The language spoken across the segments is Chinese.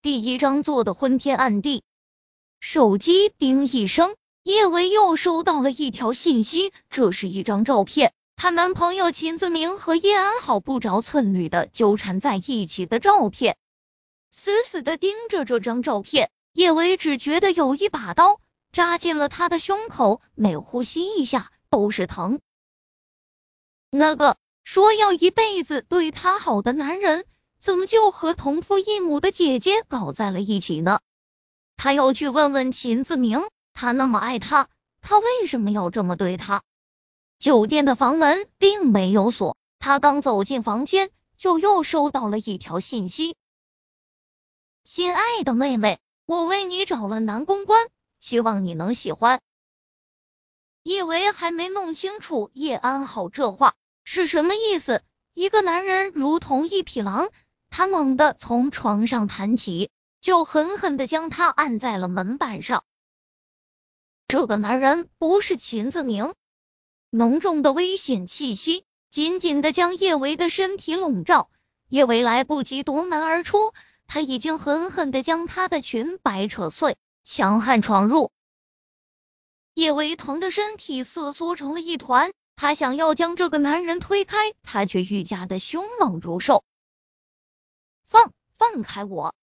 第一张做的昏天暗地。手机叮一声，叶维又收到了一条信息，这是一张照片，她男朋友秦子明和叶安好不着寸缕的纠缠在一起的照片。死死的盯着这张照片，叶维只觉得有一把刀扎进了他的胸口，每呼吸一下都是疼。那个说要一辈子对他好的男人，怎么就和同父异母的姐姐搞在了一起呢？他要去问问秦子明，他那么爱他，他为什么要这么对他？酒店的房门并没有锁，他刚走进房间，就又收到了一条信息：“亲爱的妹妹，我为你找了男公关，希望你能喜欢。”叶维还没弄清楚叶安好这话是什么意思，一个男人如同一匹狼，他猛地从床上弹起。就狠狠的将他按在了门板上。这个男人不是秦子明，浓重的危险气息紧紧的将叶维的身体笼罩。叶维来不及夺门而出，他已经狠狠的将他的裙摆扯碎，强悍闯入。叶维疼的身体瑟缩成了一团，他想要将这个男人推开，他却愈加的凶猛如兽。放开我！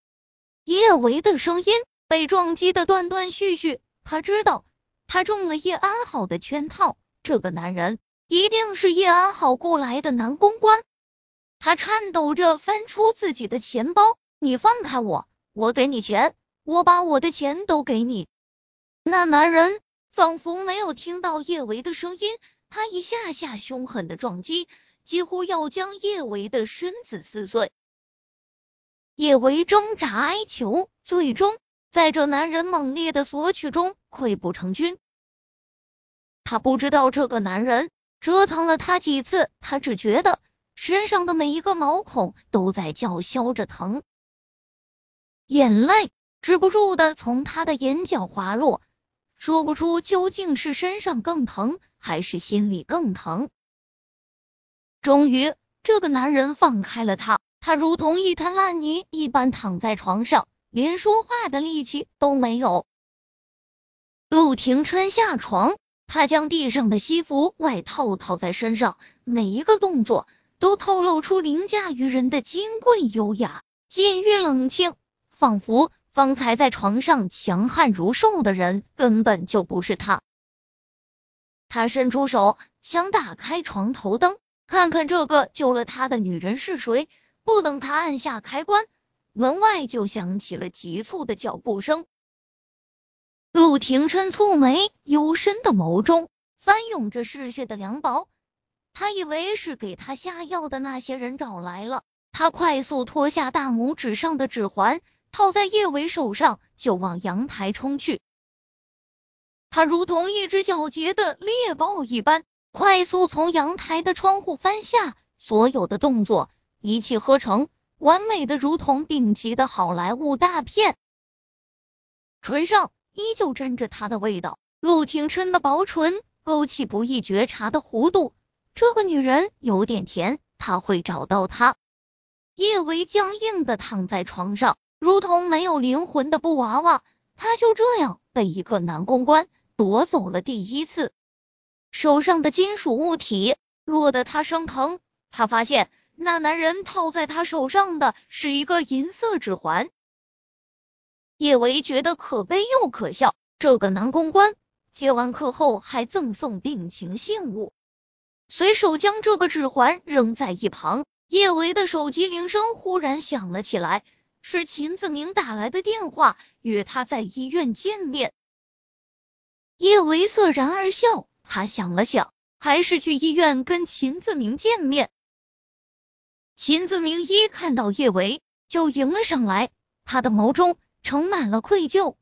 叶维的声音被撞击的断断续续，他知道他中了叶安好的圈套，这个男人一定是叶安好雇来的男公关。他颤抖着翻出自己的钱包，你放开我，我给你钱，我把我的钱都给你。那男人仿佛没有听到叶维的声音，他一下下凶狠的撞击，几乎要将叶维的身子撕碎。也为挣扎哀求，最终在这男人猛烈的索取中溃不成军。他不知道这个男人折腾了他几次，他只觉得身上的每一个毛孔都在叫嚣着疼，眼泪止不住的从他的眼角滑落，说不出究竟是身上更疼，还是心里更疼。终于，这个男人放开了他。他如同一滩烂泥一般躺在床上，连说话的力气都没有。陆廷琛下床，他将地上的西服外套套在身上，每一个动作都透露出凌驾于人的金贵优雅、禁欲冷静，仿佛方才在床上强悍如兽的人根本就不是他。他伸出手想打开床头灯，看看这个救了他的女人是谁。不等他按下开关，门外就响起了急促的脚步声。陆廷琛蹙眉，幽深的眸中翻涌着嗜血的凉薄。他以为是给他下药的那些人找来了，他快速脱下大拇指上的指环，套在叶伟手上，就往阳台冲去。他如同一只狡黠的猎豹一般，快速从阳台的窗户翻下，所有的动作。一气呵成，完美的如同顶级的好莱坞大片。唇上依旧沾着他的味道，陆廷琛的薄唇勾起不易觉察的弧度。这个女人有点甜，他会找到她。叶维僵硬的躺在床上，如同没有灵魂的布娃娃。他就这样被一个男公关夺走了第一次，手上的金属物体落得他生疼。他发现。那男人套在他手上的是一个银色指环，叶维觉得可悲又可笑。这个男公关接完客后还赠送定情信物，随手将这个指环扔在一旁。叶维的手机铃声忽然响了起来，是秦子明打来的电话，约他在医院见面。叶维色然而笑，他想了想，还是去医院跟秦子明见面。秦子明一看到叶维就迎了上来，他的眸中盛满了愧疚。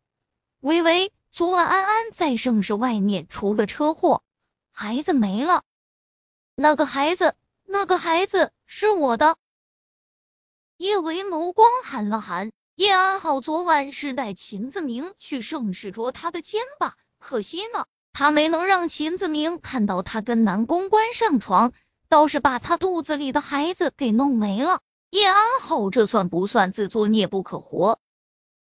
维维，昨晚安安在盛世外面出了车祸，孩子没了。那个孩子，那个孩子是我的。叶维眸光寒了寒。叶安好昨晚是带秦子明去盛世捉他的奸吧？可惜呢，他没能让秦子明看到他跟男公关上床。倒是把他肚子里的孩子给弄没了，叶安好这算不算自作孽不可活？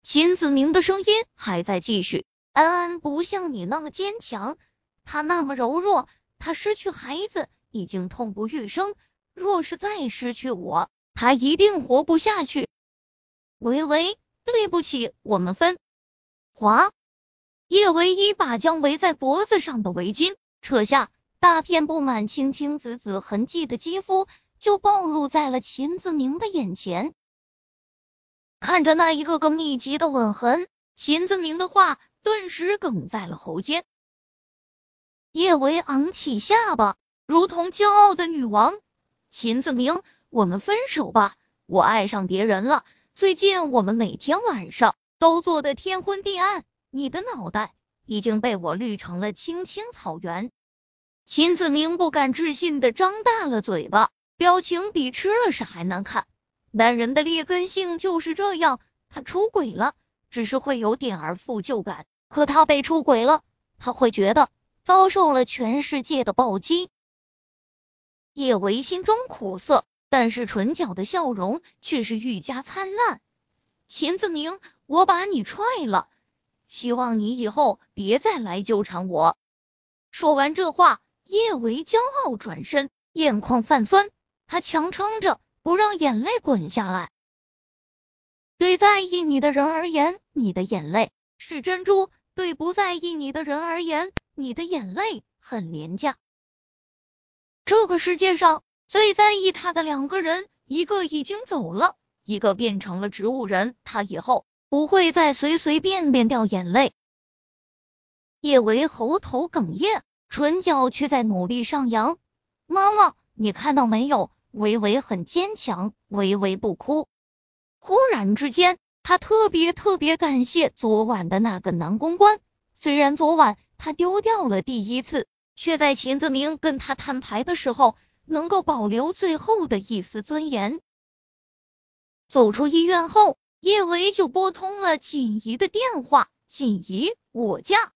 秦子明的声音还在继续。安安不像你那么坚强，她那么柔弱，她失去孩子已经痛不欲生，若是再失去我，她一定活不下去。维维，对不起，我们分。华，叶唯一把将围在脖子上的围巾扯下，大片布满青青紫紫痕迹的肌肤就暴露在了秦子明的眼前。看着那一个个密集的吻痕，秦子明的话顿时哽在了喉间。叶维昂起下巴，如同骄傲的女王。秦子明，我们分手吧，我爱上别人了。最近我们每天晚上都做的天昏地暗，你的脑袋已经被我绿成了青青草原。秦子明不敢置信的张大了嘴巴，表情比吃了屎还难看。男人的劣根性就是这样，他出轨了，只是会有点儿负疚感；可他被出轨了，他会觉得遭受了全世界的暴击。叶维心中苦涩。但是唇角的笑容却是愈加灿烂。秦子明，我把你踹了，希望你以后别再来纠缠我。说完这话，叶维骄傲转身，眼眶泛酸，他强撑着不让眼泪滚下来。对在意你的人而言，你的眼泪是珍珠；对不在意你的人而言，你的眼泪很廉价。这个世界上。最在意他的两个人，一个已经走了，一个变成了植物人。他以后不会再随随便便掉眼泪。叶维喉头哽咽，唇角却在努力上扬。妈妈，你看到没有？维维很坚强，维维不哭。忽然之间，他特别特别感谢昨晚的那个男公关。虽然昨晚他丢掉了第一次，却在秦子明跟他摊牌的时候。能够保留最后的一丝尊严。走出医院后，叶维就拨通了锦怡的电话。锦怡，我嫁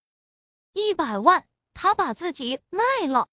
一百万，他把自己卖了。